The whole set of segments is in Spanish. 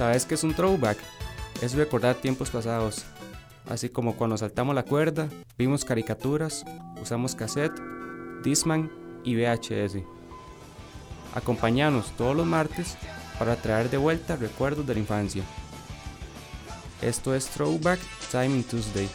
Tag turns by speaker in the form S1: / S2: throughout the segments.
S1: ¿Sabes qué es un throwback? Es recordar tiempos pasados, así como cuando saltamos la cuerda, vimos caricaturas, usamos cassette, Disman y VHS. Acompáñanos todos los martes para traer de vuelta recuerdos de la infancia. Esto es Throwback Timing Tuesday.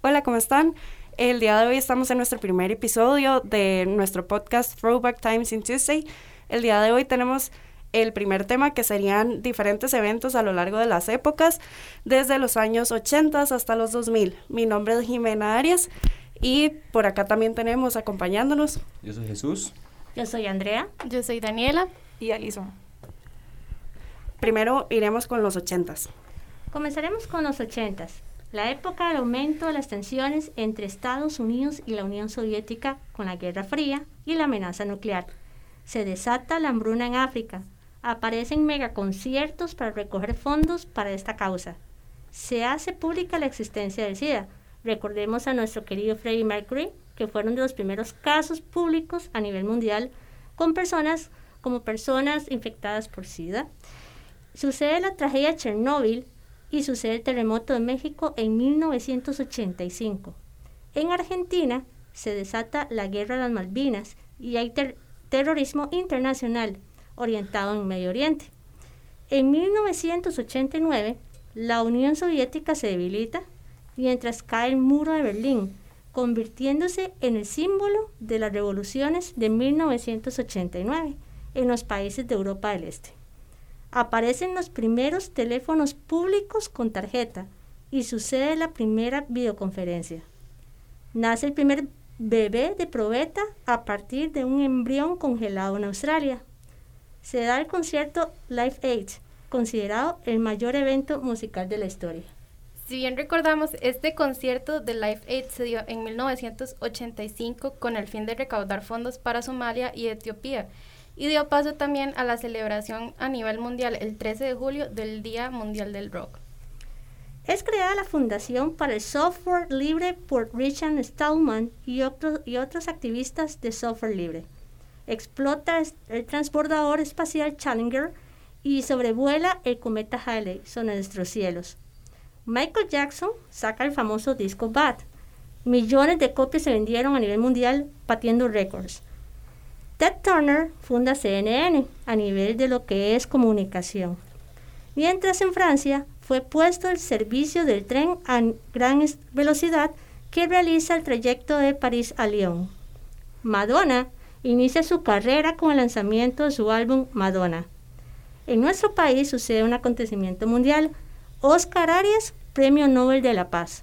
S2: Hola, ¿cómo están? El día de hoy estamos en nuestro primer episodio de nuestro podcast Throwback Times in Tuesday. El día de hoy tenemos el primer tema que serían diferentes eventos a lo largo de las épocas, desde los años 80 hasta los 2000. Mi nombre es Jimena Arias y por acá también tenemos acompañándonos.
S1: Yo soy Jesús.
S3: Yo soy Andrea.
S4: Yo soy Daniela.
S5: Y Alison.
S2: Primero iremos con los 80
S3: Comenzaremos con los 80 la época del aumento de las tensiones entre Estados Unidos y la Unión Soviética con la Guerra Fría y la amenaza nuclear. Se desata la hambruna en África. Aparecen megaconciertos para recoger fondos para esta causa. Se hace pública la existencia del SIDA. Recordemos a nuestro querido Freddie Mercury, que fueron de los primeros casos públicos a nivel mundial con personas como personas infectadas por SIDA. Sucede la tragedia de Chernóbil y sucede el terremoto de México en 1985. En Argentina se desata la guerra de las Malvinas y hay terrorismo internacional orientado en Medio Oriente. En 1989, la Unión Soviética se debilita mientras cae el muro de Berlín, convirtiéndose en el símbolo de las revoluciones de 1989 en los países de Europa del Este aparecen los primeros teléfonos públicos con tarjeta y sucede la primera videoconferencia. Nace el primer bebé de probeta a partir de un embrión congelado en Australia. Se da el concierto Live Aid, considerado el mayor evento musical de la historia.
S4: Si bien recordamos, este concierto de Live Aid se dio en 1985 con el fin de recaudar fondos para Somalia y Etiopía y dio paso también a la celebración a nivel mundial el 13 de julio del Día Mundial del Rock.
S3: Es creada la Fundación para el Software Libre por Richard Stallman y, otros, y otros activistas de software libre. Explota el transbordador espacial Challenger y sobrevuela el cometa Halley sobre nuestros cielos. Michael Jackson saca el famoso disco Bad. Millones de copias se vendieron a nivel mundial, batiendo récords. Ted Turner funda CNN a nivel de lo que es comunicación. Mientras en Francia fue puesto el servicio del tren a gran velocidad que realiza el trayecto de París a Lyon. Madonna inicia su carrera con el lanzamiento de su álbum Madonna. En nuestro país sucede un acontecimiento mundial. Oscar Arias, Premio Nobel de la Paz.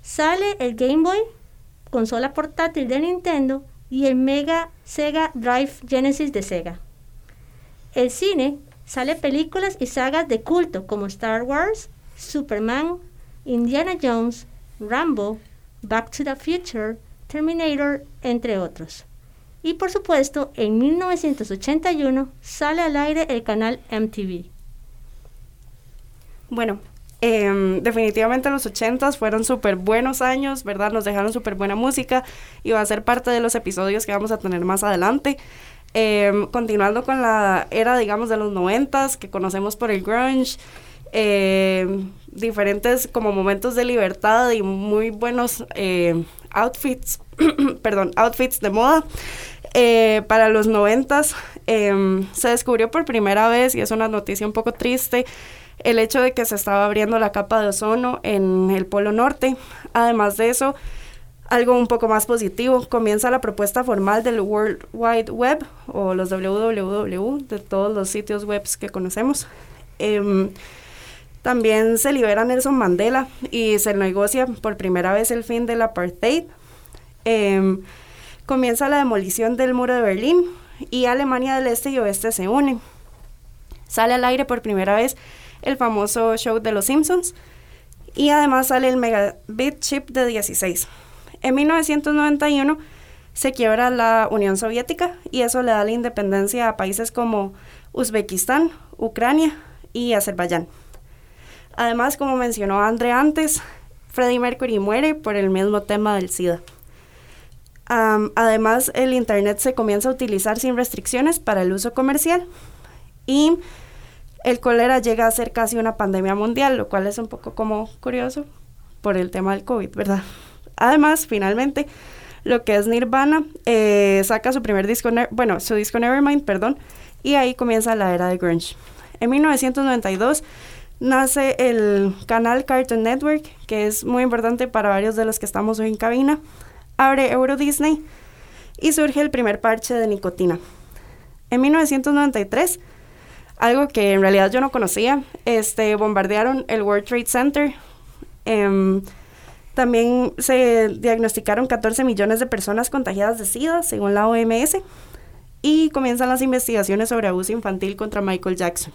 S3: Sale el Game Boy, consola portátil de Nintendo, y el Mega Sega Drive Genesis de Sega. El cine sale películas y sagas de culto como Star Wars, Superman, Indiana Jones, Rambo, Back to the Future, Terminator, entre otros. Y por supuesto, en 1981 sale al aire el canal MTV.
S2: Bueno, Em, definitivamente los 80 fueron súper buenos años, ¿verdad? Nos dejaron súper buena música y va a ser parte de los episodios que vamos a tener más adelante. Em, continuando con la era, digamos, de los 90 que conocemos por el grunge, em, diferentes como momentos de libertad y muy buenos outfits, perdón, outfits de moda. Eh, para los 90 se descubrió por primera vez, y es una noticia un poco triste, el hecho de que se estaba abriendo la capa de ozono en el Polo Norte. Además de eso, algo un poco más positivo, comienza la propuesta formal del World Wide Web o los www de todos los sitios web que conocemos. Em, también se libera Nelson Mandela y se negocia por primera vez el fin del apartheid. Em, comienza la demolición del muro de Berlín y Alemania del Este y Oeste se unen. Sale al aire por primera vez el famoso show de los Simpsons. Y además sale el Megabit Chip de 16. En 1991 se quiebra la Unión Soviética y eso le da la independencia a países como Uzbekistán, Ucrania y Azerbaiyán. Además, como mencionó André antes, Freddie Mercury muere por el mismo tema del SIDA. además, el Internet se comienza a utilizar sin restricciones para el uso comercial y el cólera llega a ser casi una pandemia mundial, lo cual es un poco como curioso por el tema del COVID, ¿verdad? Además, finalmente, lo que es Nirvana eh, saca su primer disco, bueno, su disco Nevermind, perdón, y ahí comienza la era de grunge. En 1992 nace el canal Cartoon Network, que es muy importante para varios de los que estamos hoy en cabina. Abre Euro Disney y surge el primer parche de nicotina. En 1993, algo que en realidad yo no conocía, este, bombardearon el World Trade Center. Em, también se diagnosticaron 14 millones de personas contagiadas de SIDA, según la OMS, y comienzan las investigaciones sobre abuso infantil contra Michael Jackson.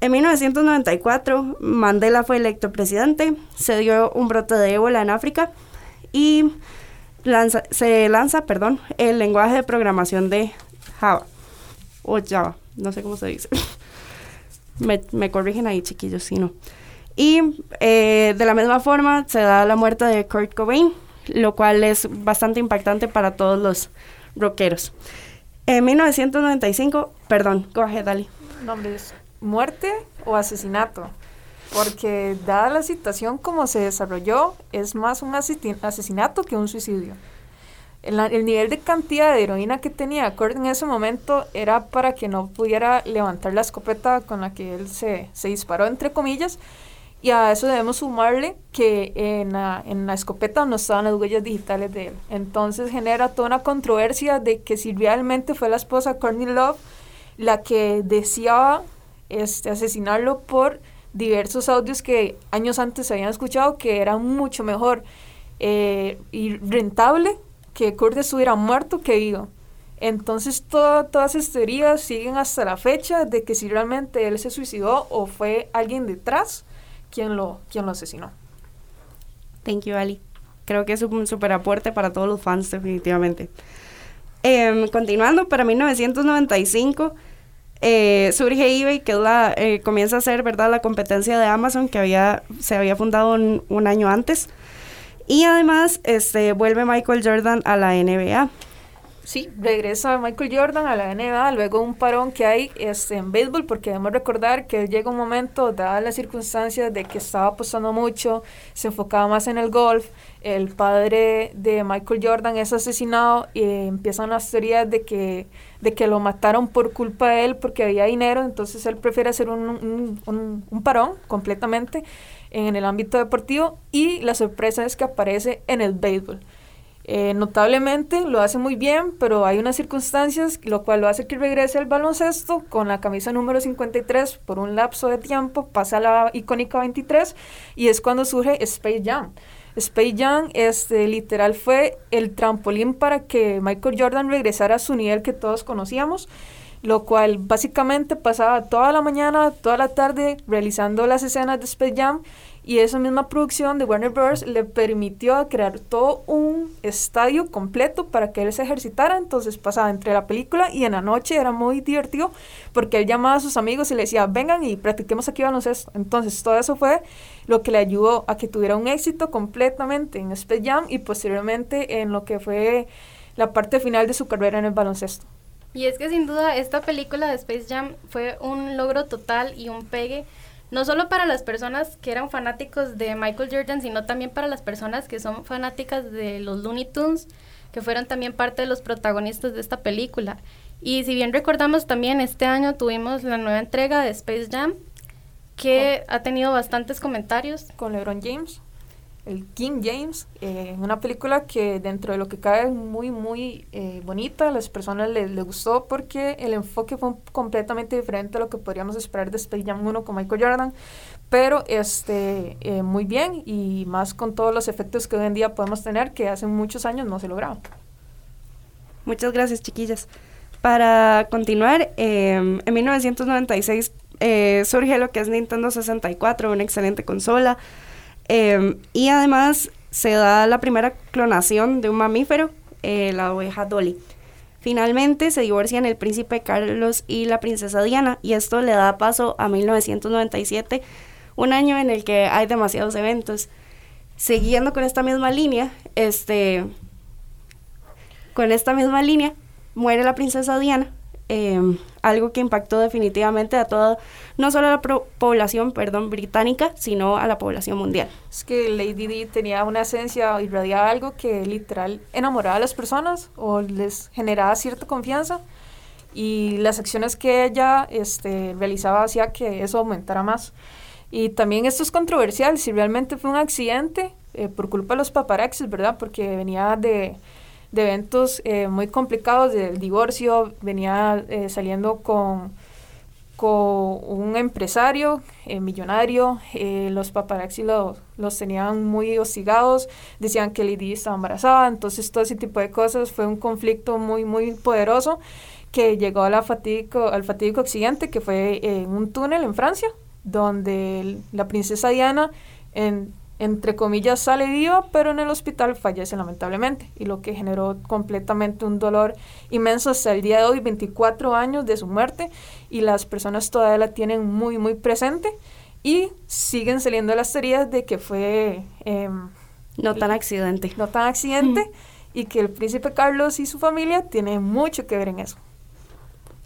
S2: En 1994, Mandela fue electo presidente, se dio un brote de ébola en África y se lanza perdón, el lenguaje de programación de Java, o Java, no sé cómo se dice. me, me, corrigen ahí, chiquillos, si no. Y eh, de la misma forma se da la muerte de Kurt Cobain, lo cual es bastante impactante para todos los rockeros. En 1995, perdón, coge, dale.
S5: Nombres, muerte o asesinato. Porque dada la situación como se desarrolló, es más un asesinato que un suicidio. El, el, nivel de cantidad de heroína que tenía Kurt en ese momento era para que no pudiera levantar la escopeta con la que él se, se disparó, entre comillas, y a eso debemos sumarle que en la, en la escopeta no estaban las huellas digitales de él. Entonces genera toda una controversia de que si realmente fue la esposa Courtney Love la que deseaba este, asesinarlo por diversos audios que años antes se habían escuchado que era mucho mejor eh, y rentable que Kurt estuviera muerto que vivo. Entonces todas esas teorías siguen hasta la fecha de que si realmente él se suicidó o fue alguien detrás quién lo, quién lo asesinó.
S2: Thank you, Ali. Creo que es un super aporte para todos los fans, definitivamente. Em, continuando, para 1995 eh, surge eBay, que la, eh, comienza a ser ¿verdad? la competencia de Amazon, que había, se había fundado un, un año antes. Y además este, vuelve Michael Jordan a la NBA
S5: sí, regresa Michael Jordan a la NBA, luego un parón que hay este, en béisbol, porque debemos recordar que llega un momento, dadas las circunstancias de que estaba apostando mucho, se enfocaba más en el golf, el padre de Michael Jordan es asesinado y empiezan las teorías de que, de que lo mataron por culpa de él porque había dinero, entonces él prefiere hacer un, un, un parón completamente en el ámbito deportivo y la sorpresa es que aparece en el béisbol. Eh, notablemente lo hace muy bien, pero hay unas circunstancias lo cual lo hace que regrese al baloncesto con la camisa número 53 por un lapso de tiempo, pasa a la icónica 23 y es cuando surge Space Jam. Space Jam este, literal fue el trampolín para que Michael Jordan regresara a su nivel que todos conocíamos lo cual básicamente pasaba toda la mañana, toda la tarde realizando las escenas de Space Jam y esa misma producción de Warner Bros. le permitió crear todo un estadio completo para que él se ejercitara. Entonces pasaba entre la película y en la noche era muy divertido porque él llamaba a sus amigos y le decía, vengan y practiquemos aquí baloncesto. Entonces todo eso fue lo que le ayudó a que tuviera un éxito completamente en Space Jam y posteriormente en lo que fue la parte final de su carrera en el baloncesto.
S4: Y es que sin duda esta película de Space Jam fue un logro total y un pegue no solo para las personas que eran fanáticos de Michael Jordan, sino también para las personas que son fanáticas de los Looney Tunes, que fueron también parte de los protagonistas de esta película. Y si bien recordamos también, este año tuvimos la nueva entrega de Space Jam, que ha tenido bastantes comentarios.
S5: Con LeBron James el King James, eh, una película que dentro de lo que cae es muy, muy eh, bonita, a las personas les, gustó porque el enfoque fue completamente diferente a lo que podríamos esperar de Space Jam 1 con Michael Jordan, pero este, eh, muy bien y más con todos los efectos que hoy en día podemos tener que hace muchos años no se lograban.
S2: Muchas gracias, chiquillas. Para continuar, en 1996 surge lo que es Nintendo 64, una excelente consola. Em, y además se da la primera clonación de un mamífero, eh, la oveja Dolly. Finalmente se divorcian el príncipe Carlos y la princesa Diana y esto le da paso a 1997, un año en el que hay demasiados eventos. Siguiendo con esta misma línea, este, Con esta misma línea, muere la princesa Diana, em, algo que impactó definitivamente a toda, no solo a la población perdón, británica, sino a la población mundial.
S5: Es que Lady Di tenía una esencia, irradiaba algo que literal enamoraba a las personas o les generaba cierta confianza y las acciones que ella este, realizaba hacía que eso aumentara más. Y también esto es controversial, si realmente fue un accidente eh, por culpa de los paparaxis, ¿verdad? Porque venía de, de eventos eh, muy complicados del divorcio, venía eh, saliendo con, con un empresario millonario, los paparaxis los tenían muy hostigados, decían que Lady estaba embarazada, entonces todo ese tipo de cosas fue un conflicto muy, muy poderoso que llegó a la fatídico, al fatídico accidente que fue en un túnel en Francia, donde la princesa Diana, en, entre comillas, sale viva, pero en el hospital fallece lamentablemente, y lo que generó completamente un dolor inmenso hasta el día de hoy, 24 años de su muerte, y las personas todavía la tienen muy, muy presente, y siguen saliendo las teorías de que fue...
S2: Em, no tan accidente.
S5: No tan accidente, y que el príncipe Carlos y su familia tienen mucho que ver en eso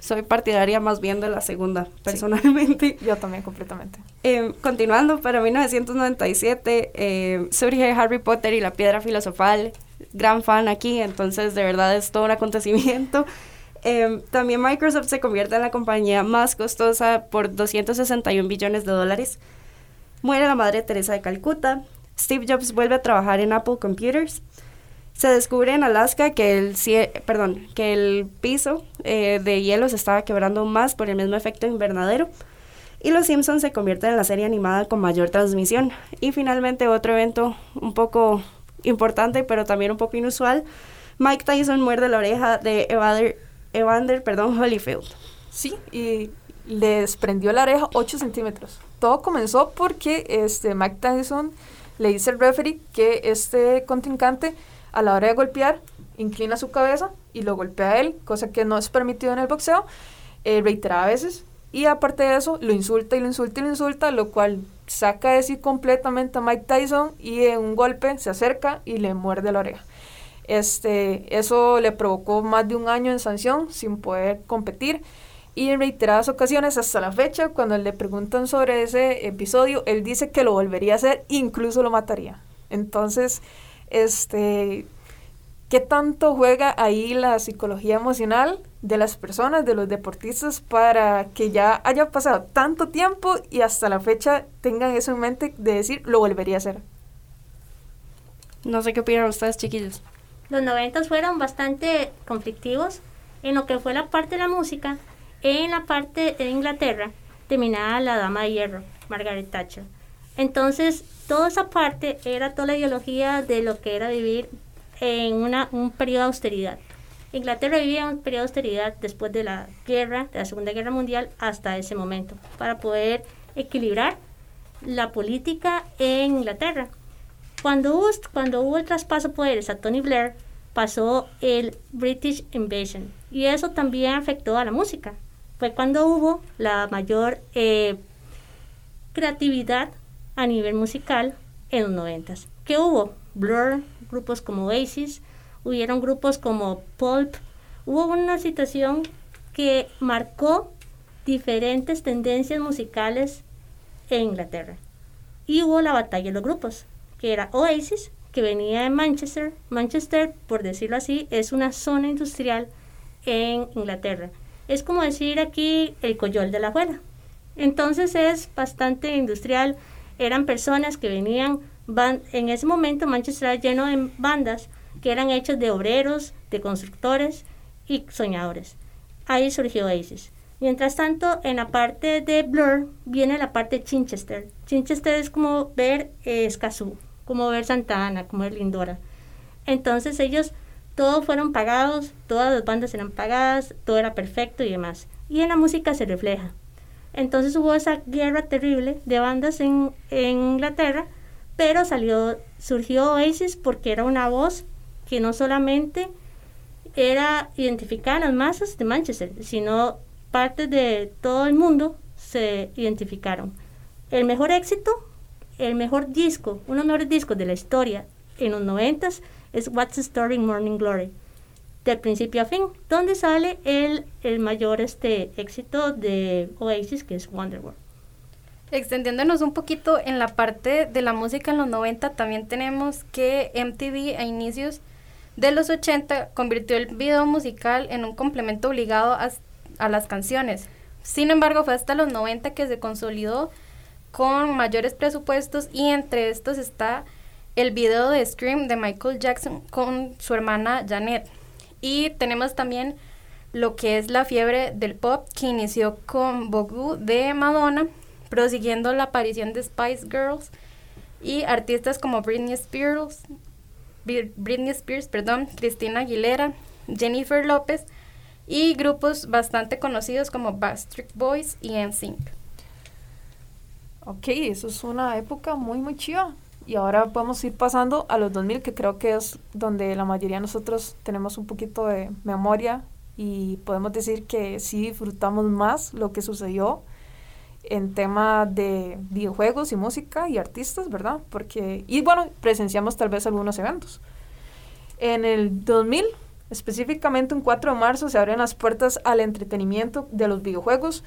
S2: soy partidaria más bien de la segunda, personalmente.
S5: yo también, completamente.
S2: Eh, continuando, para 1997 eh, surge Harry Potter y la piedra filosofal. Gran fan aquí, entonces de verdad es todo un acontecimiento. Eh, también Microsoft se convierte en la compañía más costosa por 261 billones de dólares. Muere la madre Teresa de Calcuta. Steve Jobs vuelve a trabajar en Apple Computers. Se descubre en Alaska que el, perdón, que el piso eh, de hielo se estaba quebrando más por el mismo efecto invernadero. Y Los Simpsons se convierte en la serie animada con mayor transmisión. Y finalmente otro evento un poco importante, pero también un poco inusual. Mike Tyson muerde la oreja de Evander, Evander perdón, Holyfield.
S5: Sí, y le desprendió la oreja 8 centímetros. Todo comenzó porque este, Mike Tyson le dice al referee que este contrincante a la hora de golpear, inclina su cabeza y lo golpea a él, cosa que no es permitido en el boxeo, eh, reitera veces. Y aparte de eso, lo insulta y lo insulta y lo insulta, lo cual saca de sí completamente a Mike Tyson y en un golpe se acerca y le muerde la oreja. Este, eso le provocó más de un año en sanción sin poder competir. Y en reiteradas ocasiones, hasta la fecha, cuando le preguntan sobre ese episodio, él dice que lo volvería a hacer, incluso lo mataría. Entonces, este, ¿qué tanto juega ahí la psicología emocional de las personas, de los deportistas, para que ya haya pasado tanto tiempo y hasta la fecha tengan eso en mente de decir, lo volvería a hacer?
S2: No sé qué opinan ustedes, chiquillos.
S3: Los noventas fueron bastante conflictivos en lo que fue la parte de la música. En la parte de Inglaterra terminaba la dama de hierro, Margaret Thatcher. Entonces, toda esa parte era toda la ideología de lo que era vivir en una, un periodo de austeridad. Inglaterra vivía un periodo de austeridad después de la guerra, de la Segunda Guerra Mundial, hasta ese momento, para poder equilibrar la política en Inglaterra. Cuando hubo, cuando hubo el traspaso de poderes a Tony Blair, pasó el British Invasion y eso también afectó a la música. Fue cuando hubo la mayor eh, creatividad a nivel musical en los noventas. ¿Qué hubo? Blur, grupos como Oasis, hubieron grupos como Pulp. Hubo una situación que marcó diferentes tendencias musicales en Inglaterra. Y hubo la batalla de los grupos, que era Oasis, que venía de Manchester. Manchester, por decirlo así, es una zona industrial en Inglaterra. Es como decir aquí el coyol de la abuela. Entonces es bastante industrial, eran personas que venían, en ese momento Manchester era lleno de bandas que eran hechas de obreros, de constructores y soñadores. Ahí surgió Oasis. Mientras tanto, en la parte de Blur viene la parte de Chichester. Chichester es como ver eh, Escazú, como ver Santa Ana, como ver Lindora. Entonces ellos, todos fueron pagados, todas las bandas eran pagadas, todo era perfecto y demás. Y en la música se refleja. Entonces hubo esa guerra terrible de bandas en, Inglaterra, pero salió, surgió Oasis porque era una voz que no solamente era identificada en las masas de Manchester, sino partes de todo el mundo se identificaron. El mejor éxito, el mejor disco, uno de los mejores discos de la historia en los noventas es What's the Story in Morning Glory. Del principio a fin, donde sale el, el mayor este, éxito de Oasis, que es Wonderworld.
S4: Extendiéndonos un poquito en la parte de la música en los 90, también tenemos que MTV a inicios de los 80 convirtió el video musical en un complemento obligado a, a las canciones. Sin embargo, fue hasta los 90 que se consolidó con mayores presupuestos y entre estos está el video de Scream de Michael Jackson con su hermana Janet. Y tenemos también lo que es la fiebre del pop que inició con Bogu de Madonna, prosiguiendo la aparición de Spice Girls y artistas como Britney Spears, Britney Spears, perdón, Cristina Aguilera, Jennifer López y grupos bastante conocidos como Backstreet Boys y NSYNC.
S5: Ok, eso es una época muy, muy chiva. Y ahora podemos ir pasando a los 2000, que creo que es donde la mayoría de nosotros tenemos un poquito de memoria y podemos decir que sí disfrutamos más lo que sucedió en tema de videojuegos y música y artistas, ¿verdad? Porque, y bueno, presenciamos tal vez algunos eventos. En el 2000, específicamente un 4 de marzo, se abren las puertas al entretenimiento de los videojuegos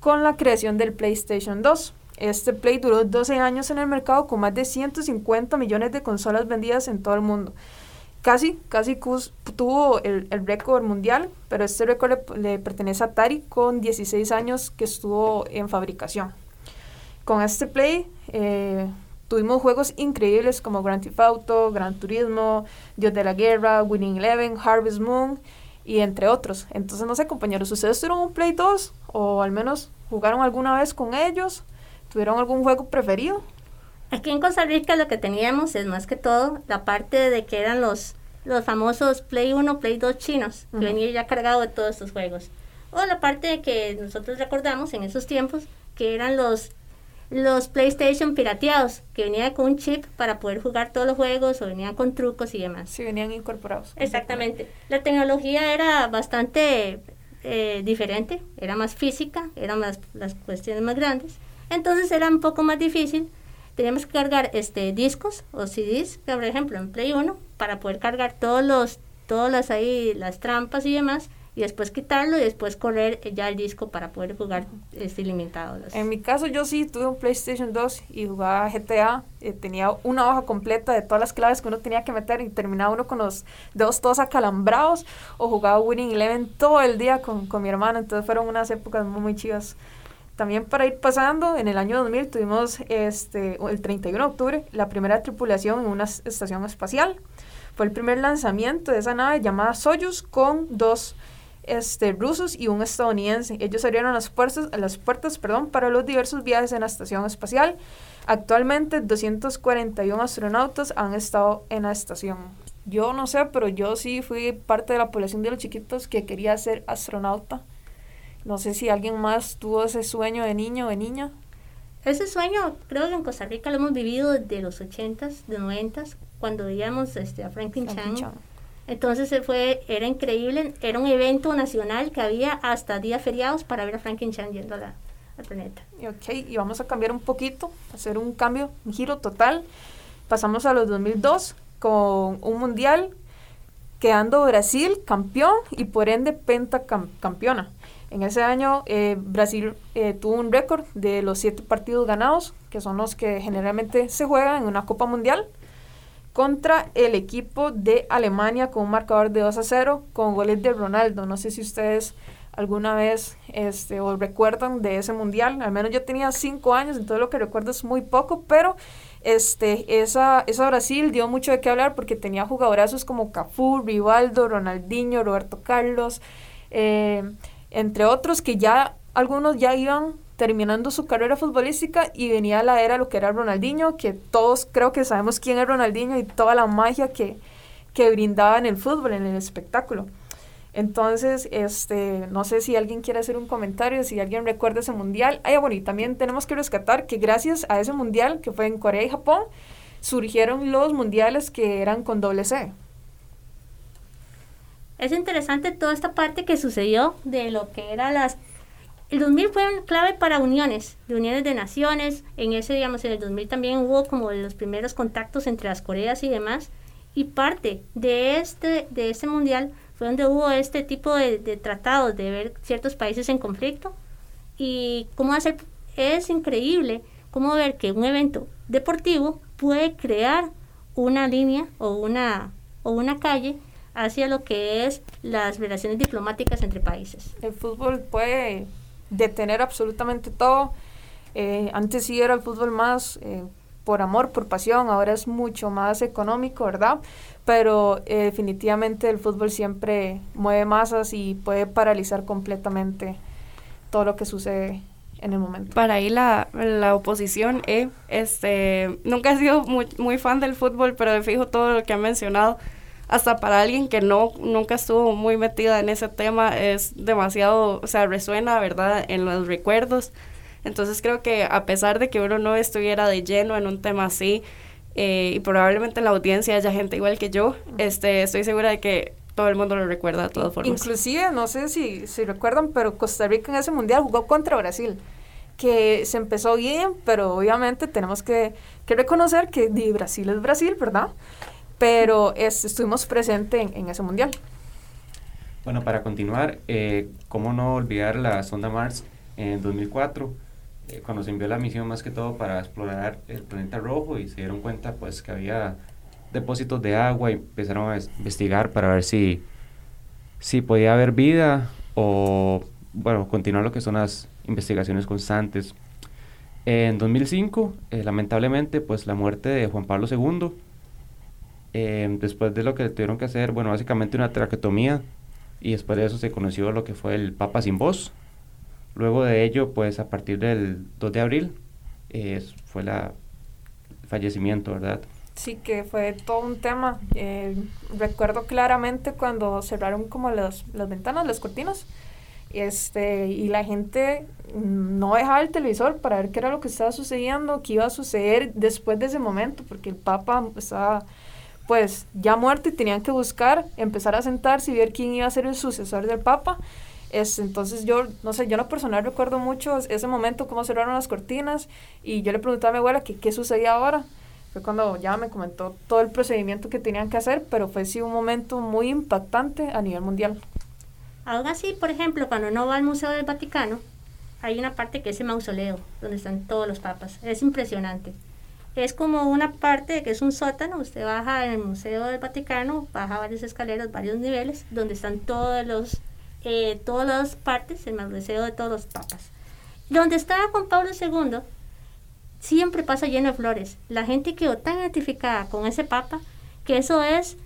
S5: con la creación del PlayStation 2. Este Play duró 12 años en el mercado con más de 150 millones de consolas vendidas en todo el mundo. Casi, casi tuvo el, el récord mundial, pero este récord le, pertenece a Atari con 16 años que estuvo en fabricación. Con este Play eh, tuvimos juegos increíbles como Grand Theft Auto, Gran Turismo, Dios de la Guerra, Winning Eleven, Harvest Moon y entre otros. Entonces, no sé, compañeros, ¿ustedes tuvieron un Play 2 o al menos jugaron alguna vez con ellos? ¿Tuvieron algún juego preferido?
S3: Aquí en Costa Rica lo que teníamos es más que todo la parte de que eran los, los famosos Play 1, Play 2 chinos, que venía ya cargado de todos estos juegos. O la parte de que nosotros recordamos en esos tiempos, que eran los, los PlayStation pirateados, que venían con un chip para poder jugar todos los juegos o venían con trucos y demás.
S5: Sí, venían incorporados.
S3: Exactamente. La tecnología era bastante eh, diferente, era más física, eran más, las cuestiones más grandes entonces era un poco más difícil. Teníamos que cargar este discos o CDs, por ejemplo en Play 1, para poder cargar todos los, todas las ahí, las trampas y demás, y después quitarlo y después correr ya el disco para poder jugar este ilimitado.
S5: En mi caso yo sí tuve un PlayStation 2 y jugaba GTA, eh, tenía una hoja completa de todas las claves que uno tenía que meter y terminaba uno con los dedos todos acalambrados o jugaba Winning Eleven todo el día con, con mi hermano, entonces fueron unas épocas muy, muy chivas. También para ir pasando, en el año 2000 tuvimos este, el 31 de octubre la primera tripulación en una estación espacial. Fue el primer lanzamiento de esa nave llamada Soyuz con dos este, rusos y un estadounidense. Ellos abrieron las puertas, las puertas perdón, para los diversos viajes en la estación espacial. Actualmente 241 astronautas han estado en la estación. Yo no sé, pero yo sí fui parte de la población de los chiquitos que quería ser astronauta. No sé si alguien más tuvo ese sueño de niño o de niña.
S3: Ese sueño creo que en Costa Rica lo hemos vivido desde los 80s, de 90s, cuando veíamos este, a Franklin, Chan. Entonces fue, era increíble, era un evento nacional que había hasta días feriados para ver a Franklin Chan yendo al planeta.
S5: Ok, y vamos a cambiar un poquito, hacer un cambio, un giro total. Pasamos a los 2002 con un mundial, quedando Brasil campeón y por ende pentacampeona. En ese año eh, Brasil eh, tuvo un récord de los siete partidos ganados, que son los que generalmente se juegan en una Copa Mundial, contra el equipo de Alemania con un marcador de 2 a 0 con goles de Ronaldo. No sé si ustedes alguna vez este, o recuerdan de ese mundial. Al menos yo tenía cinco años, entonces lo que recuerdo es muy poco, pero este, esa, esa Brasil dio mucho de qué hablar porque tenía jugadorazos como Cafú, Rivaldo, Ronaldinho, Roberto Carlos. Eh, entre otros que ya algunos ya iban terminando su carrera futbolística y venía la era lo que era Ronaldinho, que todos creo que sabemos quién es Ronaldinho y toda la magia que, que brindaba en el fútbol, en el espectáculo. Entonces, este, no sé si alguien quiere hacer un comentario, si alguien recuerda ese mundial. Ay, bueno, y también tenemos que rescatar que gracias a ese mundial que fue en Corea y Japón, surgieron los mundiales que eran con doble C
S3: es interesante toda esta parte que sucedió de lo que era las... El 2000 fue clave para uniones, de uniones de naciones. En ese, digamos, en el 2000 también hubo como los primeros contactos entre las Coreas y demás. Y parte de este, de este mundial fue donde hubo este tipo de, de tratados de ver ciertos países en conflicto y cómo hacer, es increíble cómo ver que un evento deportivo puede crear una línea o una, o una calle hacia lo que es las relaciones diplomáticas entre países.
S5: El fútbol puede detener absolutamente todo. Eh, antes sí era el fútbol más eh, por amor, por pasión, ahora es mucho más económico, ¿verdad? Pero eh, definitivamente el fútbol siempre mueve masas y puede paralizar completamente todo lo que sucede en el momento.
S2: Para ahí la, la oposición, eh, este, nunca he sido muy, muy fan del fútbol, pero de fijo todo lo que ha mencionado, hasta para alguien que no, nunca estuvo muy metida en ese tema, es demasiado, o sea, resuena, ¿verdad?, en los recuerdos. Entonces creo que a pesar de que uno no estuviera de lleno en un tema así, eh, y probablemente en la audiencia haya gente igual que yo, este, estoy segura de que todo el mundo lo recuerda de todas formas.
S5: Inclusive, no sé si, si recuerdan, pero Costa Rica en ese mundial jugó contra Brasil, que se empezó bien, pero obviamente tenemos que, que reconocer que Brasil es Brasil, ¿verdad? Pero es, estuvimos presentes en, en, ese mundial.
S1: Bueno, para continuar, eh, ¿cómo no olvidar la sonda Mars en 2004? Eh, cuando se envió la misión más que todo para explorar el planeta rojo y se dieron cuenta pues que había depósitos de agua y empezaron a investigar para ver si, si podía haber vida o, bueno, continuar lo que son las investigaciones constantes. En 2005, eh, lamentablemente, pues la muerte de Juan Pablo II, eh, después de lo que tuvieron que hacer, bueno, básicamente una traquetomía, y después de eso se conoció lo que fue el Papa sin voz. Luego de ello, pues a partir del 2 de abril, fue la, el fallecimiento, ¿verdad?
S5: Sí, que fue todo un tema. Eh, recuerdo claramente cuando cerraron como las, las ventanas, las cortinas, este, y la gente no dejaba el televisor para ver qué era lo que estaba sucediendo, qué iba a suceder después de ese momento, porque el Papa estaba pues ya muerto y tenían que buscar, empezar a sentarse y ver quién iba a ser el sucesor del Papa. Es, entonces yo, no sé, yo en lo personal recuerdo mucho ese momento, cómo cerraron las cortinas, y yo le preguntaba a mi abuela que qué sucedía ahora fue cuando ya me comentó todo el procedimiento que tenían que hacer, pero fue sí un momento muy impactante a nivel mundial.
S3: Aún así, por ejemplo, cuando uno va al Museo del Vaticano, hay una parte que es el mausoleo, donde están todos los papas. Es impresionante. Es como una parte que es un sótano, usted baja en el Museo del Vaticano, baja varias escaleras, varios niveles, donde están todos los, eh, todas las partes, el mausoleo de todos los papas. Donde estaba Juan Pablo II, siempre pasa lleno de flores. La gente quedó tan identificada con ese papa que eso es,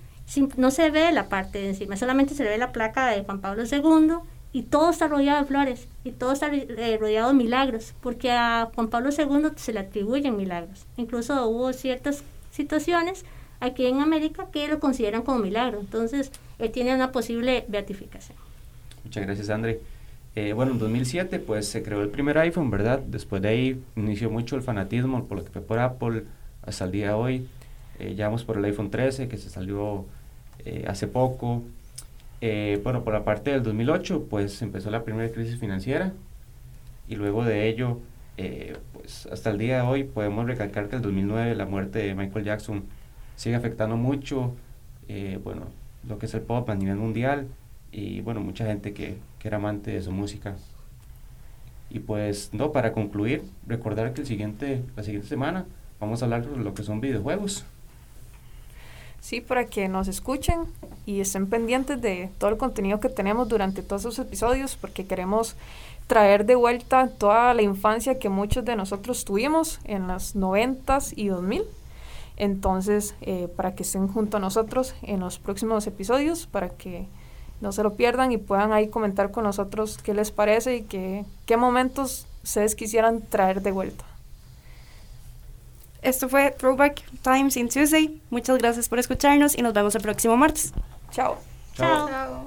S3: no se ve la parte de encima, solamente se ve la placa de Juan Pablo II y todo está rodeado de flores y todo está eh, rodeado de milagros, porque a Juan Pablo II se le atribuyen milagros. Incluso hubo ciertas situaciones aquí en América que lo consideran como milagro. Entonces, él tiene una posible beatificación.
S1: Muchas gracias, André. Eh, bueno, en 2007 pues se creó el primer iPhone, ¿verdad? Después de ahí inició mucho el fanatismo por lo que fue por Apple hasta el día de hoy. Eh, ya vamos por el iPhone 13 que se salió eh, hace poco. Eh, bueno, por la parte del 2008 pues empezó la primera crisis financiera y luego de ello pues hasta el día de hoy podemos recalcar que el 2009 la muerte de Michael Jackson sigue afectando mucho, bueno, lo que es el pop a nivel mundial y bueno, mucha gente que, que era amante de su música. Y pues, no, para concluir, recordar que el siguiente, la siguiente semana vamos a hablar de lo que son videojuegos.
S5: Sí, para que nos escuchen y estén pendientes de todo el contenido que tenemos durante todos esos episodios, porque queremos traer de vuelta toda la infancia que muchos de nosotros tuvimos en las noventas y 2000. Entonces, eh, para que estén junto a nosotros en los próximos episodios, para que no se lo pierdan y puedan ahí comentar con nosotros qué les parece y qué, qué momentos ustedes quisieran traer de vuelta.
S2: Esto fue Throwback Times in Tuesday. Muchas gracias por escucharnos y nos vemos el próximo martes.
S5: Chao.
S3: Chao. Chao.